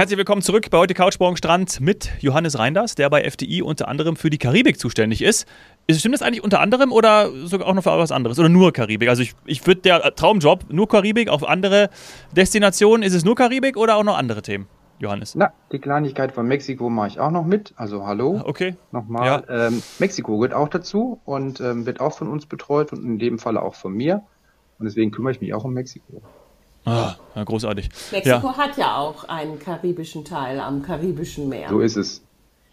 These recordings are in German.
Herzlich willkommen zurück bei heute Couchborn Strand mit Johannes Reinders, der bei FDI unter anderem für die Karibik zuständig ist. Stimmt das eigentlich unter anderem oder sogar auch noch für was anderes? Oder nur Karibik? Also ich, ich würde der Traumjob nur Karibik, auf andere Destinationen. Ist es nur Karibik oder auch noch andere Themen? Johannes? Na, die Kleinigkeit von Mexiko mache ich auch noch mit. Also hallo. Okay. Nochmal. Ja. Ähm, Mexiko gehört auch dazu und ähm, wird auch von uns betreut und in dem Falle auch von mir. Und deswegen kümmere ich mich auch um Mexiko. Ah, ja, großartig. Mexiko ja. hat ja auch einen karibischen Teil am karibischen Meer. So ist es.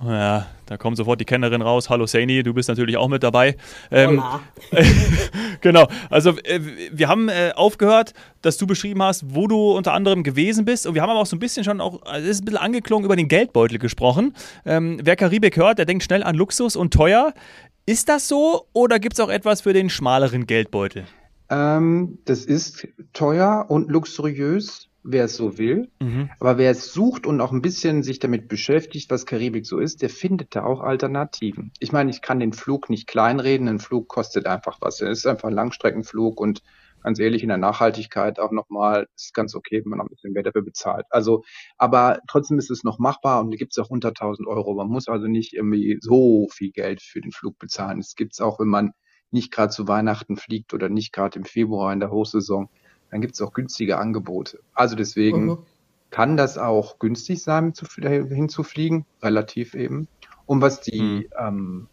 Ja, da kommt sofort die Kennerin raus. Hallo Saini, du bist natürlich auch mit dabei. Ähm, genau, also äh, wir haben äh, aufgehört, dass du beschrieben hast, wo du unter anderem gewesen bist. Und wir haben aber auch so ein bisschen schon auch, also es ist ein bisschen angeklungen, über den Geldbeutel gesprochen. Ähm, wer Karibik hört, der denkt schnell an Luxus und teuer. Ist das so oder gibt es auch etwas für den schmaleren Geldbeutel? Ähm, das ist teuer und luxuriös, wer es so will. Mhm. Aber wer es sucht und auch ein bisschen sich damit beschäftigt, was Karibik so ist, der findet da auch Alternativen. Ich meine, ich kann den Flug nicht kleinreden. Ein Flug kostet einfach was. Es ist einfach ein Langstreckenflug und ganz ehrlich, in der Nachhaltigkeit auch nochmal, ist ganz okay, wenn man noch ein bisschen mehr dafür bezahlt. Also, aber trotzdem ist es noch machbar und gibt es auch unter 1000 Euro. Man muss also nicht irgendwie so viel Geld für den Flug bezahlen. Es gibt es auch, wenn man nicht gerade zu Weihnachten fliegt oder nicht gerade im Februar in der Hochsaison, dann gibt es auch günstige Angebote. Also deswegen mhm. kann das auch günstig sein, zu, hinzufliegen, relativ eben. Und was die, mhm. ähm,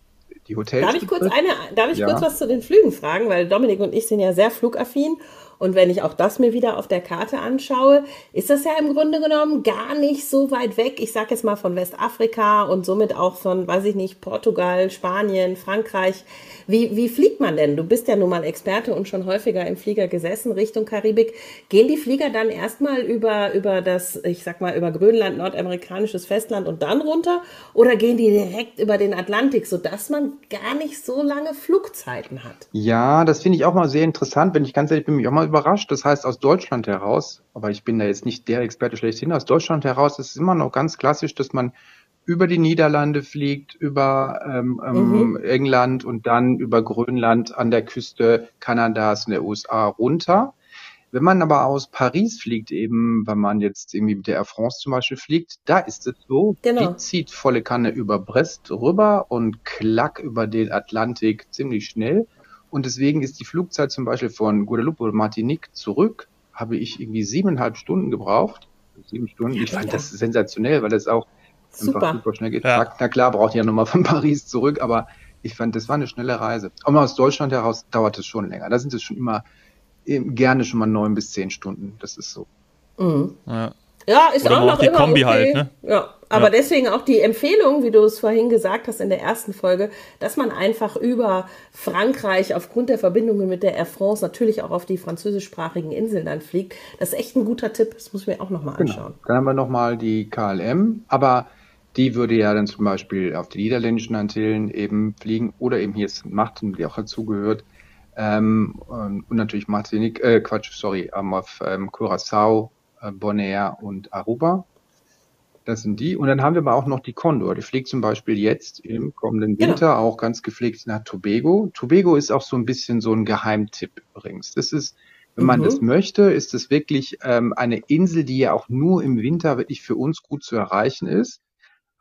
die Hotels. Darf ich, kurz, eine, darf ich ja. kurz was zu den Flügen fragen? Weil Dominik und ich sind ja sehr flugaffin und wenn ich auch das mir wieder auf der Karte anschaue, ist das ja im Grunde genommen gar nicht so weit weg. Ich sage jetzt mal von Westafrika und somit auch von, weiß ich nicht, Portugal, Spanien, Frankreich. Wie, wie fliegt man denn? Du bist ja nun mal Experte und schon häufiger im Flieger gesessen Richtung Karibik. Gehen die Flieger dann erstmal über, über das, ich sag mal, über Grönland, nordamerikanisches Festland und dann runter? Oder gehen die direkt über den Atlantik, sodass man gar nicht so lange Flugzeiten hat? Ja, das finde ich auch mal sehr interessant. Wenn ich ganz ehrlich bin, mich auch mal überrascht. Das heißt, aus Deutschland heraus, aber ich bin da jetzt nicht der Experte schlechthin, aus Deutschland heraus ist es immer noch ganz klassisch, dass man über die Niederlande fliegt, über ähm, ähm mhm. England und dann über Grönland an der Küste Kanadas und der USA runter. Wenn man aber aus Paris fliegt, eben, wenn man jetzt irgendwie mit der Air France zum Beispiel fliegt, da ist es so, genau. die zieht volle Kanne über Brest rüber und klack über den Atlantik ziemlich schnell. Und deswegen ist die Flugzeit zum Beispiel von Guadeloupe oder Martinique zurück, habe ich irgendwie siebeneinhalb Stunden gebraucht. Sieben Stunden. Ich fand das sensationell, weil das auch super. einfach super schnell geht. Ja. Na klar, braucht ihr ja nochmal von Paris zurück, aber ich fand, das war eine schnelle Reise. Auch aus Deutschland heraus dauert es schon länger. Da sind es schon immer gerne schon mal neun bis zehn Stunden. Das ist so. Mhm. Ja. Ja, ist Oder auch noch die immer Kombi okay. halt, ne? Ja, aber ja. deswegen auch die Empfehlung, wie du es vorhin gesagt hast in der ersten Folge, dass man einfach über Frankreich aufgrund der Verbindungen mit der Air France natürlich auch auf die französischsprachigen Inseln dann fliegt. Das ist echt ein guter Tipp. Das muss ich mir auch nochmal genau. anschauen. Dann haben wir nochmal die KLM, aber die würde ja dann zum Beispiel auf die niederländischen Antillen eben fliegen oder eben hier ist Machten, die auch dazugehört. Ähm, und natürlich Martinique, äh, Quatsch, sorry, auf ähm, Curacao Bonaire und Aruba. Das sind die. Und dann haben wir aber auch noch die Condor. Die fliegt zum Beispiel jetzt im kommenden genau. Winter genau. auch ganz gepflegt nach Tobago. Tobago ist auch so ein bisschen so ein Geheimtipp übrigens. Das ist, wenn man mhm. das möchte, ist das wirklich ähm, eine Insel, die ja auch nur im Winter wirklich für uns gut zu erreichen ist.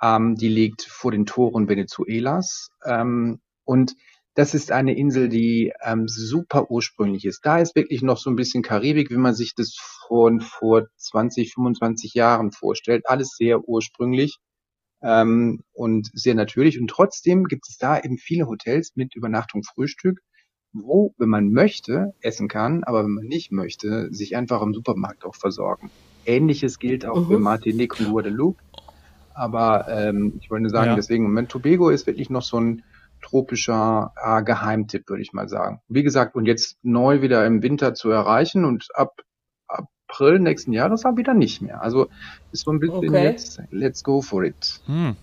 Ähm, die liegt vor den Toren Venezuelas. Ähm, und das ist eine Insel, die ähm, super ursprünglich ist. Da ist wirklich noch so ein bisschen Karibik, wie man sich das von vor 20, 25 Jahren vorstellt. Alles sehr ursprünglich ähm, und sehr natürlich. Und trotzdem gibt es da eben viele Hotels mit Übernachtung, Frühstück, wo, wenn man möchte, essen kann, aber wenn man nicht möchte, sich einfach im Supermarkt auch versorgen. Ähnliches gilt auch mhm. für Martinique und Guadeloupe. Aber ähm, ich wollte nur sagen, ja. deswegen, Moment, Tobago ist wirklich noch so ein tropischer äh, Geheimtipp, würde ich mal sagen. Wie gesagt, und jetzt neu wieder im Winter zu erreichen und ab April nächsten Jahres auch wieder nicht mehr. Also ist so ein bisschen okay. jetzt, let's go for it. Hm.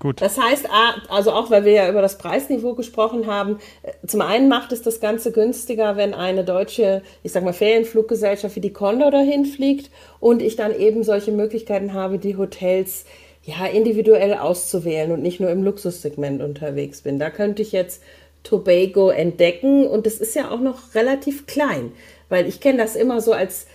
Gut. Das heißt, also auch weil wir ja über das Preisniveau gesprochen haben, äh, zum einen macht es das Ganze günstiger, wenn eine deutsche, ich sag mal, Ferienfluggesellschaft wie die Condor dahin fliegt und ich dann eben solche Möglichkeiten habe, die Hotels ja, individuell auszuwählen und nicht nur im Luxussegment unterwegs bin. Da könnte ich jetzt Tobago entdecken und das ist ja auch noch relativ klein, weil ich kenne das immer so als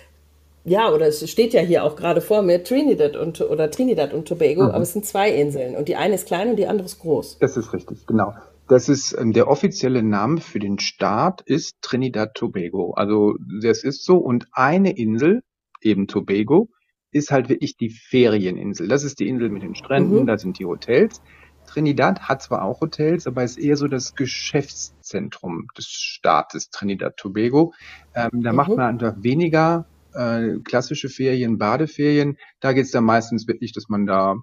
ja, oder es steht ja hier auch gerade vor mir, Trinidad und, oder Trinidad und Tobago, mhm. aber es sind zwei Inseln und die eine ist klein und die andere ist groß. Das ist richtig, genau. Das ist ähm, der offizielle Name für den Staat ist Trinidad Tobago. Also das ist so und eine Insel, eben Tobago, ist halt wirklich die Ferieninsel. Das ist die Insel mit den Stränden, mhm. da sind die Hotels. Trinidad hat zwar auch Hotels, aber ist eher so das Geschäftszentrum des Staates Trinidad Tobago. Ähm, da mhm. macht man einfach weniger äh, klassische Ferien, Badeferien. Da geht es dann meistens wirklich, dass man da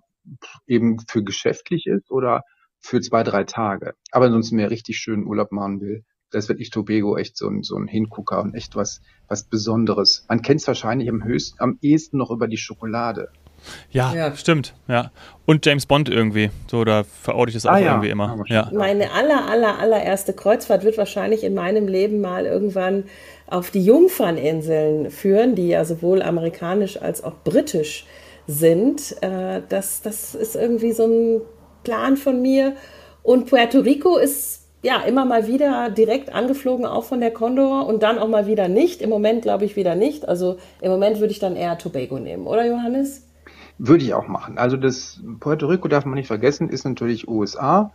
eben für geschäftlich ist oder für zwei, drei Tage. Aber ansonsten mehr richtig schön Urlaub machen will. Da ist wirklich Tobago echt so ein, so ein Hingucker und echt was, was Besonderes. Man kennt es wahrscheinlich am höchsten, am ehesten noch über die Schokolade. Ja, ja, stimmt, ja. Und James Bond irgendwie. So, da verorte ich das auch ah, ja. irgendwie immer. Ja. Meine aller, aller, allererste Kreuzfahrt wird wahrscheinlich in meinem Leben mal irgendwann auf die Jungferninseln führen, die ja sowohl amerikanisch als auch britisch sind. Äh, das, das ist irgendwie so ein Plan von mir. Und Puerto Rico ist ja immer mal wieder direkt angeflogen, auch von der Condor und dann auch mal wieder nicht. Im Moment glaube ich wieder nicht. Also im Moment würde ich dann eher Tobago nehmen, oder Johannes? Würde ich auch machen. Also das Puerto Rico darf man nicht vergessen, ist natürlich USA.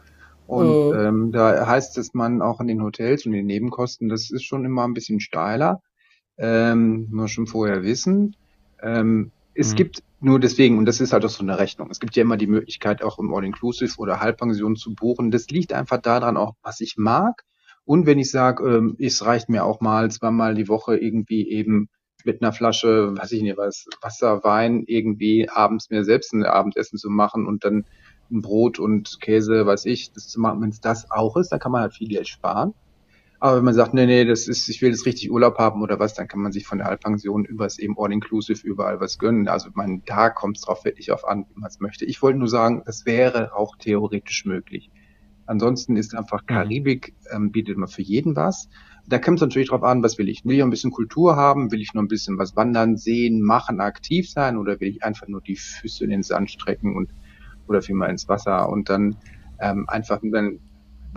Und mhm. ähm, da heißt es man auch in den Hotels und den Nebenkosten, das ist schon immer ein bisschen steiler. Ähm, muss man schon vorher wissen. Ähm, es mhm. gibt nur deswegen, und das ist halt auch so eine Rechnung, es gibt ja immer die Möglichkeit, auch im All-Inclusive oder Halbpension zu buchen. Das liegt einfach daran auch, was ich mag. Und wenn ich sage, ähm, es reicht mir auch mal zweimal die Woche irgendwie eben mit einer Flasche, weiß ich nicht was, Wasser, Wein irgendwie abends mir selbst ein Abendessen zu machen und dann ein Brot und Käse, weiß ich, das zu machen, wenn es das auch ist, dann kann man halt viel Geld sparen. Aber wenn man sagt, nee, nee, das ist, ich will jetzt richtig Urlaub haben oder was, dann kann man sich von der Halbpension übers eben All-Inclusive überall was gönnen. Also man, da kommt es drauf wirklich auf an, wie man es möchte. Ich wollte nur sagen, das wäre auch theoretisch möglich. Ansonsten ist einfach. Karibik, ähm, bietet man für jeden was. Da kommt es natürlich drauf an, was will ich? Will ich ein bisschen Kultur haben? Will ich nur ein bisschen was wandern, sehen, machen, aktiv sein? Oder will ich einfach nur die Füße in den Sand strecken und oder vielmehr ins Wasser und dann ähm, einfach dann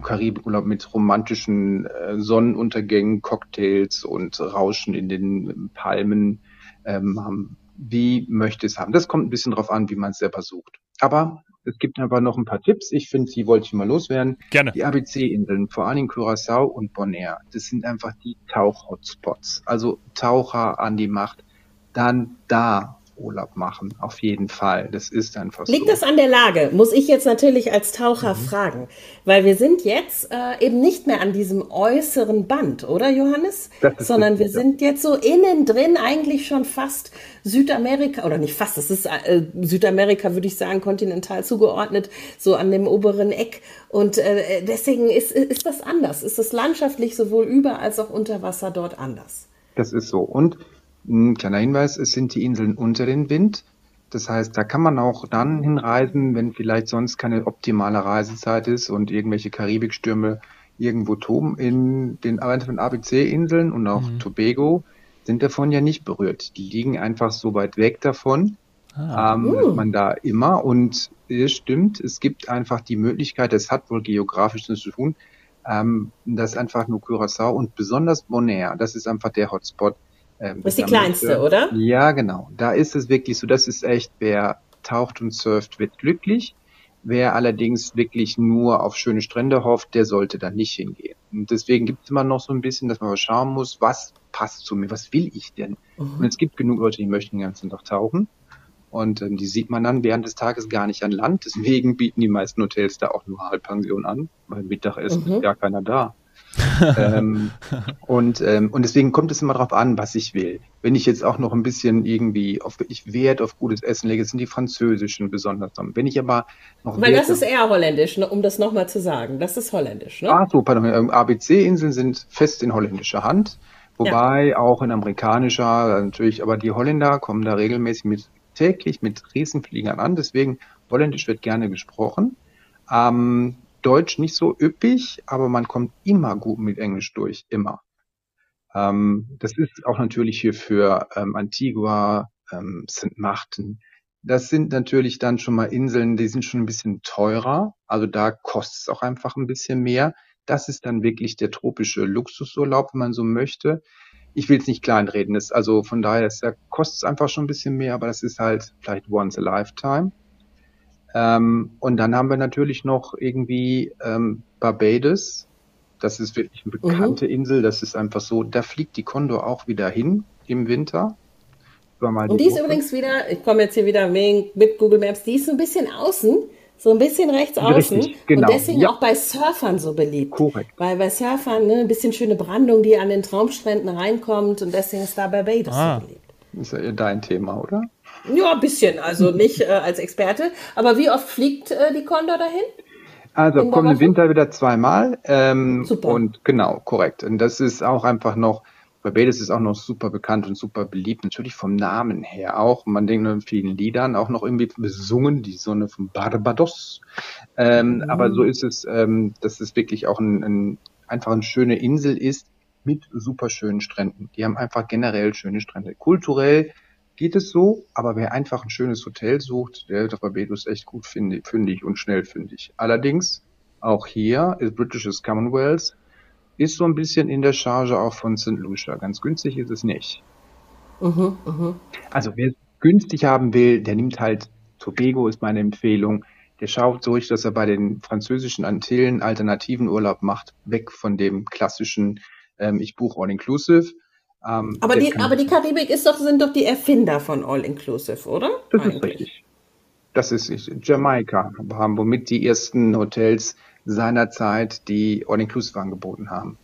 Karibikurlaub mit romantischen äh, Sonnenuntergängen, Cocktails und Rauschen in den Palmen ähm, haben. Wie möchte es haben? Das kommt ein bisschen drauf an, wie man es selber sucht. Aber es gibt aber noch ein paar Tipps. Ich finde, die wollte ich mal loswerden. Gerne. Die ABC-Inseln, vor allem Curaçao und Bonaire, das sind einfach die Tauch-Hotspots. Also Taucher an die Macht. Dann da Urlaub machen, auf jeden Fall. Das ist einfach Liegt so. das an der Lage? Muss ich jetzt natürlich als Taucher mhm. fragen, weil wir sind jetzt äh, eben nicht mehr an diesem äußeren Band, oder Johannes? Sondern wir ja. sind jetzt so innen drin eigentlich schon fast Südamerika, oder nicht fast, das ist äh, Südamerika, würde ich sagen, kontinental zugeordnet, so an dem oberen Eck. Und äh, deswegen ist, ist das anders. Ist das landschaftlich sowohl über als auch unter Wasser dort anders? Das ist so. Und ein kleiner Hinweis, es sind die Inseln unter den Wind. Das heißt, da kann man auch dann hinreisen, wenn vielleicht sonst keine optimale Reisezeit ist und irgendwelche Karibikstürme irgendwo toben. In den ABC-Inseln und auch mhm. Tobago sind davon ja nicht berührt. Die liegen einfach so weit weg davon. Ah. Ähm, uh. man da immer und es stimmt, es gibt einfach die Möglichkeit, das hat wohl geografisch zu tun, ähm, dass einfach nur Curaçao und besonders Bonaire, das ist einfach der Hotspot, ähm, das ist die kleinste, oder? Ja, genau. Da ist es wirklich so, das ist echt, wer taucht und surft, wird glücklich. Wer allerdings wirklich nur auf schöne Strände hofft, der sollte da nicht hingehen. Und deswegen gibt es immer noch so ein bisschen, dass man mal schauen muss, was passt zu mir, was will ich denn? Mhm. Und es gibt genug Leute, die möchten den ganzen Tag tauchen. Und ähm, die sieht man dann während des Tages gar nicht an Land. Deswegen bieten die meisten Hotels da auch nur Halbpension an, weil Mittagessen mhm. ist gar keiner da ähm, und, ähm, und deswegen kommt es immer darauf an, was ich will. Wenn ich jetzt auch noch ein bisschen irgendwie auf ich Wert auf gutes Essen lege, sind die französischen besonders. Wenn ich aber noch Weil das ist eher holländisch, ne, um das nochmal zu sagen. Das ist holländisch, ne? Ah, so, pardon. Ähm, ABC-Inseln sind fest in holländischer Hand. Wobei ja. auch in amerikanischer, natürlich, aber die Holländer kommen da regelmäßig mit täglich mit Riesenfliegern an. Deswegen Holländisch wird gerne gesprochen. Ähm, Deutsch nicht so üppig, aber man kommt immer gut mit Englisch durch, immer. Ähm, das ist auch natürlich hier für ähm, Antigua, ähm, St. Martin. Das sind natürlich dann schon mal Inseln, die sind schon ein bisschen teurer. Also da kostet es auch einfach ein bisschen mehr. Das ist dann wirklich der tropische Luxusurlaub, wenn man so möchte. ich will es nicht kleinreden. Das, also von daher ist, kostet es einfach schon ein bisschen mehr, aber das ist halt vielleicht once a lifetime. Ähm, und dann haben wir natürlich noch irgendwie ähm, Barbados. Das ist wirklich eine bekannte mhm. Insel. Das ist einfach so, da fliegt die Condor auch wieder hin im Winter. Und die ist übrigens wieder, ich komme jetzt hier wieder mit Google Maps, die ist so ein bisschen außen, so ein bisschen rechts außen. Richtig, genau. Und deswegen ja. auch bei Surfern so beliebt. Korrekt. Weil bei Surfern ne, ein bisschen schöne Brandung, die an den Traumstränden reinkommt und deswegen ist da Barbados ah. so beliebt. Ist ja dein Thema, oder? Ja, ein bisschen. Also nicht äh, als Experte. Aber wie oft fliegt äh, die Condor dahin? Also kommt im Winter wieder zweimal. Ähm, Super. Und genau, korrekt. Und das ist auch einfach noch, Barbados ist auch noch super bekannt und super beliebt, natürlich vom Namen her auch. Man denkt nur in vielen Liedern auch noch irgendwie besungen, die Sonne von Barbados. Ähm, mhm. Aber so ist es, ähm, dass es wirklich auch ein, ein, einfach eine schöne Insel ist mit super schönen Stränden. Die haben einfach generell schöne Strände. Kulturell geht es so, aber wer einfach ein schönes Hotel sucht, der wird Barbados echt gut fündig und schnell fündig. Allerdings, auch hier ist Britishes Commonwealth, ist so ein bisschen in der Charge auch von St. Lucia. Ganz günstig ist es nicht. Mhm, mh. Also wer es günstig haben will, der nimmt halt Tobago ist meine Empfehlung. Der schaut durch, dass er bei den französischen Antillen alternativen Urlaub macht, weg von dem klassischen ähm, ich buche All-Inclusive ähm, aber, die, aber die Karibik ist doch, sind doch die Erfinder von All Inclusive, oder? Das Eigentlich. ist richtig. Das ist Jamaika, haben womit die ersten Hotels seinerzeit die All Inclusive angeboten haben.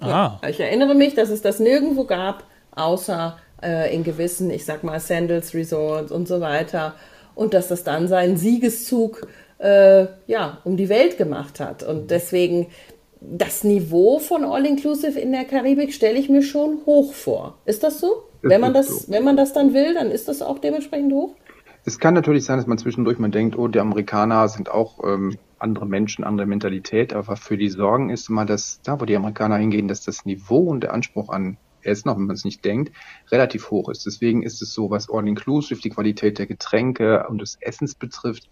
Ja, ah. ich erinnere mich, dass es das nirgendwo gab, außer äh, in gewissen, ich sag mal, Sandals Resorts und so weiter. Und dass das dann seinen Siegeszug äh, ja, um die Welt gemacht hat. Und deswegen das Niveau von All-Inclusive in der Karibik stelle ich mir schon hoch vor. Ist das so? Das wenn man das, so. wenn man das dann will, dann ist das auch dementsprechend hoch? Es kann natürlich sein, dass man zwischendurch mal denkt, oh, die Amerikaner sind auch ähm, andere Menschen, andere Mentalität, aber für die Sorgen ist immer, dass da, wo die Amerikaner hingehen, dass das Niveau und der Anspruch an Essen, auch wenn man es nicht denkt, relativ hoch ist. Deswegen ist es so, was All-Inclusive, die Qualität der Getränke und des Essens betrifft,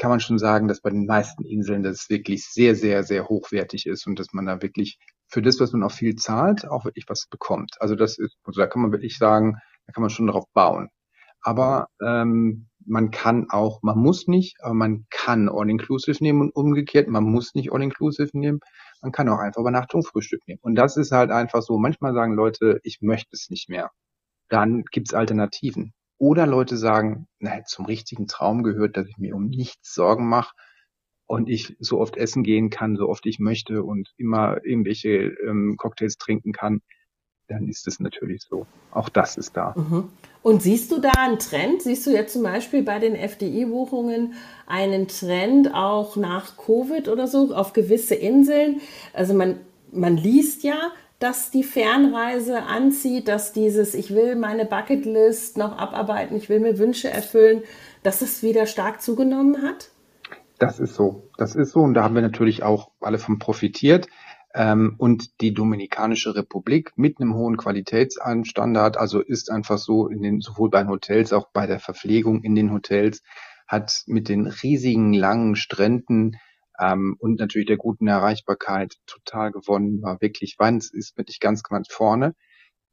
kann man schon sagen, dass bei den meisten Inseln das wirklich sehr, sehr, sehr hochwertig ist und dass man da wirklich für das, was man auch viel zahlt, auch wirklich was bekommt. Also das ist, also da kann man wirklich sagen, da kann man schon darauf bauen. Aber ähm, man kann auch, man muss nicht, aber man kann All-Inclusive nehmen und umgekehrt, man muss nicht All-Inclusive nehmen, man kann auch einfach Übernachtung, Frühstück nehmen. Und das ist halt einfach so, manchmal sagen Leute, ich möchte es nicht mehr. Dann gibt's Alternativen. Oder Leute sagen, na, zum richtigen Traum gehört, dass ich mir um nichts Sorgen mache und ich so oft essen gehen kann, so oft ich möchte und immer irgendwelche ähm, Cocktails trinken kann, dann ist es natürlich so. Auch das ist da. Mhm. Und siehst du da einen Trend? Siehst du jetzt zum Beispiel bei den FDI-Buchungen einen Trend auch nach Covid oder so auf gewisse Inseln? Also man, man liest ja, dass die Fernreise anzieht, dass dieses, ich will meine Bucketlist noch abarbeiten, ich will mir Wünsche erfüllen, dass es wieder stark zugenommen hat? Das ist so. Das ist so. Und da haben wir natürlich auch alle von profitiert. Ähm, und die Dominikanische Republik mit einem hohen Qualitätsstandard, also ist einfach so in den, sowohl bei den Hotels, auch bei der Verpflegung in den Hotels, hat mit den riesigen langen Stränden ähm, und natürlich der guten Erreichbarkeit total gewonnen, war wirklich, Wanz ist wirklich ganz, ganz vorne.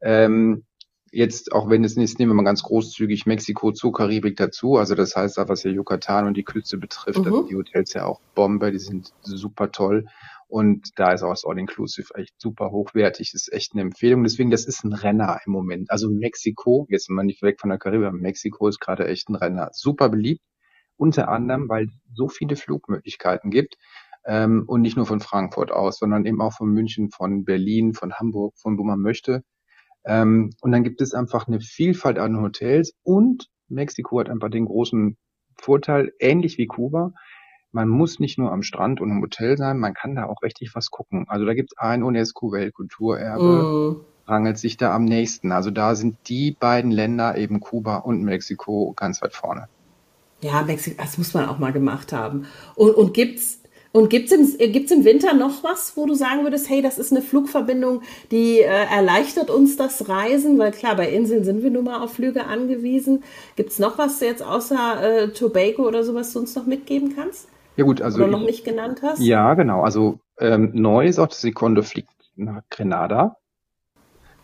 Ähm, jetzt, auch wenn es nicht, nehmen wir mal ganz großzügig Mexiko zur Karibik dazu, also das heißt auch, was ja Yucatan und die Küste betrifft, mhm. die Hotels ja auch Bombe, die sind super toll. Und da ist auch das All-Inclusive echt super hochwertig, das ist echt eine Empfehlung. Deswegen, das ist ein Renner im Moment. Also Mexiko, jetzt mal nicht weg von der Karibik, Mexiko ist gerade echt ein Renner. Super beliebt. Unter anderem, weil es so viele Flugmöglichkeiten gibt. Ähm, und nicht nur von Frankfurt aus, sondern eben auch von München, von Berlin, von Hamburg, von wo man möchte. Ähm, und dann gibt es einfach eine Vielfalt an Hotels und Mexiko hat einfach den großen Vorteil, ähnlich wie Kuba, man muss nicht nur am Strand und im Hotel sein, man kann da auch richtig was gucken. Also da gibt es ein UNESCO-Weltkulturerbe, mm. rangelt sich da am nächsten. Also da sind die beiden Länder, eben Kuba und Mexiko, ganz weit vorne. Ja, Mexiko, das muss man auch mal gemacht haben. Und, und gibt's und gibt's im, gibt's im Winter noch was, wo du sagen würdest, hey, das ist eine Flugverbindung, die äh, erleichtert uns das Reisen? Weil klar, bei Inseln sind wir nun mal auf Flüge angewiesen. Gibt's noch was jetzt außer äh, Tobago oder sowas, du uns noch mitgeben kannst? Ja gut, also oder noch nicht genannt hast. Ja, genau. Also ähm, neu ist auch, dass die Conde fliegt nach Grenada.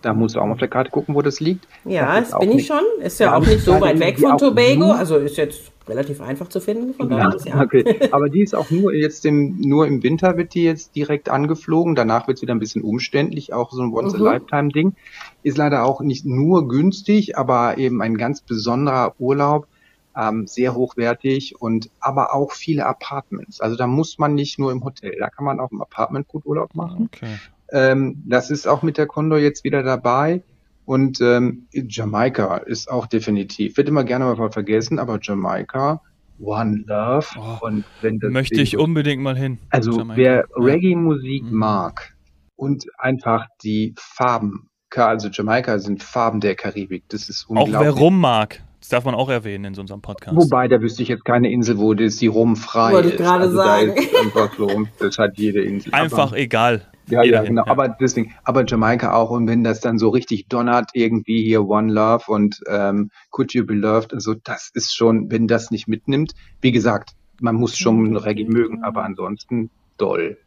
Da musst du auch mal auf der Karte gucken, wo das liegt. Ja, das, das bin ich schon. Ist ja, ja auch nicht so weit weg von Tobago. Also ist jetzt relativ einfach zu finden. Von ja, ja. Okay. Aber die ist auch nur jetzt im, nur im Winter wird die jetzt direkt angeflogen. Danach wird es wieder ein bisschen umständlich, auch so ein Once-a-Lifetime-Ding. Ist leider auch nicht nur günstig, aber eben ein ganz besonderer Urlaub. Ähm, sehr hochwertig und aber auch viele Apartments. Also da muss man nicht nur im Hotel, da kann man auch im Apartment gut Urlaub machen. Okay. Ähm, das ist auch mit der Condor jetzt wieder dabei. Und ähm, Jamaika ist auch definitiv, wird immer gerne mal vergessen, aber Jamaika, One Love. Oh, und wenn das möchte ich unbedingt mal hin. Also Jamaika. wer Reggae-Musik mhm. mag und einfach die Farben, also Jamaika sind Farben der Karibik, das ist unglaublich. Auch wer rum mag. Das darf man auch erwähnen in so unserem Podcast. Wobei, da wüsste ich jetzt keine Insel, wo das die rumfrei Wollte ist. Wollte ich gerade also sagen. Da einfach so, das hat jede Insel. Einfach aber, egal. Ja, ja, genau. Ja. Aber deswegen, aber Jamaika auch. Und wenn das dann so richtig donnert, irgendwie hier One Love und ähm, Could You Be Loved, also das ist schon, wenn das nicht mitnimmt, wie gesagt, man muss schon mhm. Reggae mögen, aber ansonsten doll.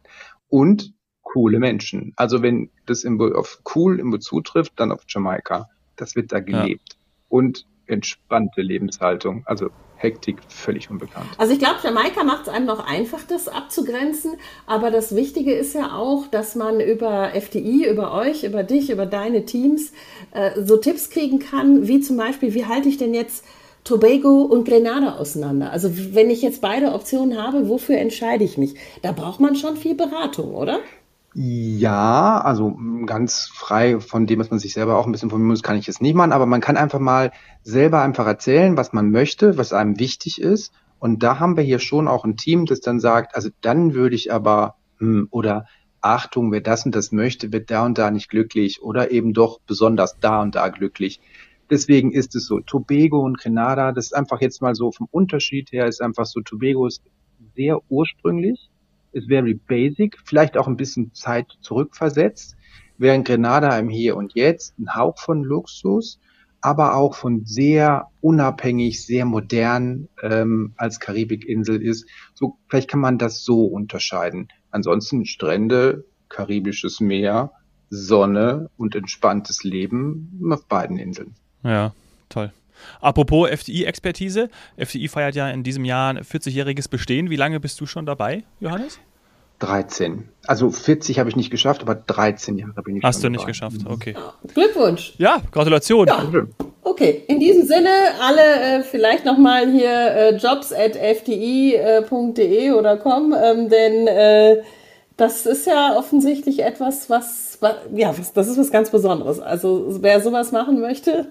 Und coole Menschen. Also wenn das im, auf cool im zutrifft, dann auf Jamaika. Das wird da gelebt. Ja. Und entspannte Lebenshaltung. Also Hektik völlig unbekannt. Also ich glaube, Jamaika macht es einem noch einfach, das abzugrenzen. Aber das Wichtige ist ja auch, dass man über FDI, über euch, über dich, über deine Teams äh, so Tipps kriegen kann, wie zum Beispiel, wie halte ich denn jetzt Tobago und Grenada auseinander? Also wenn ich jetzt beide Optionen habe, wofür entscheide ich mich? Da braucht man schon viel Beratung, oder? Ja, also ganz frei von dem, was man sich selber auch ein bisschen informieren muss, kann ich es nicht machen, aber man kann einfach mal selber einfach erzählen, was man möchte, was einem wichtig ist. Und da haben wir hier schon auch ein Team, das dann sagt, also dann würde ich aber, hm, oder Achtung, wer das und das möchte, wird da und da nicht glücklich oder eben doch besonders da und da glücklich. Deswegen ist es so, Tobago und Grenada, das ist einfach jetzt mal so vom Unterschied her, ist einfach so, Tobago ist sehr ursprünglich, ist very basic, vielleicht auch ein bisschen Zeit zurückversetzt, während Grenada im Hier und Jetzt ein Hauch von Luxus, aber auch von sehr unabhängig, sehr modern ähm, als Karibikinsel ist. So vielleicht kann man das so unterscheiden. Ansonsten Strände, karibisches Meer, Sonne und entspanntes Leben auf beiden Inseln. Ja, toll. Apropos FDI-Expertise. FDI feiert ja in diesem Jahr ein 40-jähriges Bestehen. Wie lange bist du schon dabei, Johannes? 13. Also 40 habe ich nicht geschafft, aber 13 Jahre bin ich Hast du nicht dabei. geschafft, okay. Glückwunsch. Ja, Gratulation. Ja. Okay, in diesem Sinne alle äh, vielleicht nochmal hier äh, jobs at fdi.de oder com, ähm, denn äh, das ist ja offensichtlich etwas, was, was ja, was, das ist was ganz Besonderes. Also wer sowas machen möchte,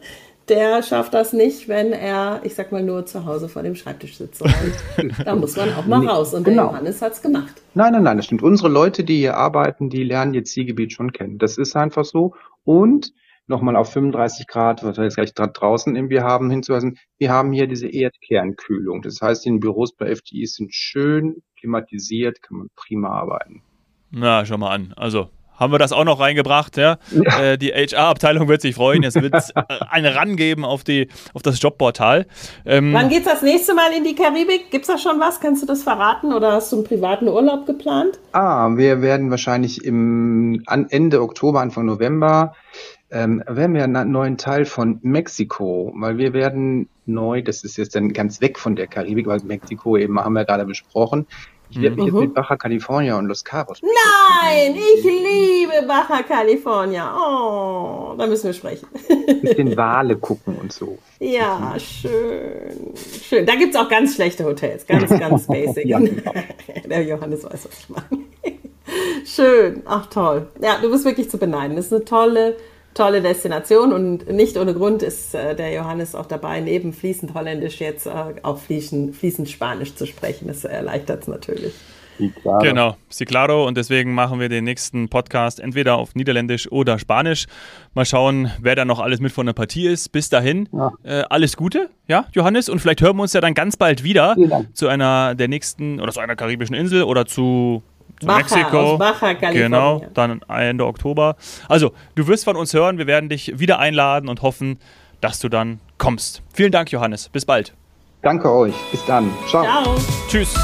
der schafft das nicht, wenn er, ich sag mal, nur zu Hause vor dem Schreibtisch sitzt. da muss man auch mal nee, raus. Und genau. der Johannes hat's gemacht. Nein, nein, nein, das stimmt. Unsere Leute, die hier arbeiten, die lernen ihr Zielgebiet schon kennen. Das ist einfach so. Und nochmal auf 35 Grad, was wir jetzt gleich draußen irgendwie haben, hinzuweisen, wir haben hier diese Erdkernkühlung. Das heißt, die Büros bei FDI sind schön klimatisiert, kann man prima arbeiten. Na, schau mal an. Also haben wir das auch noch reingebracht. Ja? ja. Äh, die HR-Abteilung wird sich freuen. Es wird eine rangeben auf, die, auf das Jobportal. Ähm, Wann es das nächste Mal in die Karibik? Gibt es da schon was? Kannst du das verraten oder hast du einen privaten Urlaub geplant? Ah, wir werden wahrscheinlich im an Ende Oktober, Anfang November ähm, werden wir einen neuen Teil von Mexiko, weil wir werden neu, das ist jetzt dann ganz weg von der Karibik, weil Mexiko eben haben wir gerade besprochen, ich werde mich mhm. jetzt mit Baja California und Los Cabos. Nein, ich liebe Baja California. Oh, da müssen wir sprechen. Bisschen Wale gucken und so. Ja, schön. Schön. Da gibt es auch ganz schlechte Hotels. Ganz, ganz basic. ja, genau. Der Johannes weiß, was ich meine. Schön. Ach, toll. Ja, du bist wirklich zu beneiden. Das ist eine tolle tolle Destination und nicht ohne Grund ist äh, der Johannes auch dabei, neben fließend Holländisch jetzt äh, auch fließend, fließend Spanisch zu sprechen. Das erleichtert es natürlich. Genau, sí claro. Und deswegen machen wir den nächsten Podcast entweder auf Niederländisch oder Spanisch. Mal schauen, wer da noch alles mit von der Partie ist. Bis dahin, ja. äh, alles Gute, ja, Johannes. Und vielleicht hören wir uns ja dann ganz bald wieder zu einer der nächsten oder zu einer karibischen Insel oder zu zu Baja, Mexiko. Aus Baja, Genau, dann Ende Oktober. Also, du wirst von uns hören. Wir werden dich wieder einladen und hoffen, dass du dann kommst. Vielen Dank, Johannes. Bis bald. Danke euch. Bis dann. Ciao. Ciao. Tschüss.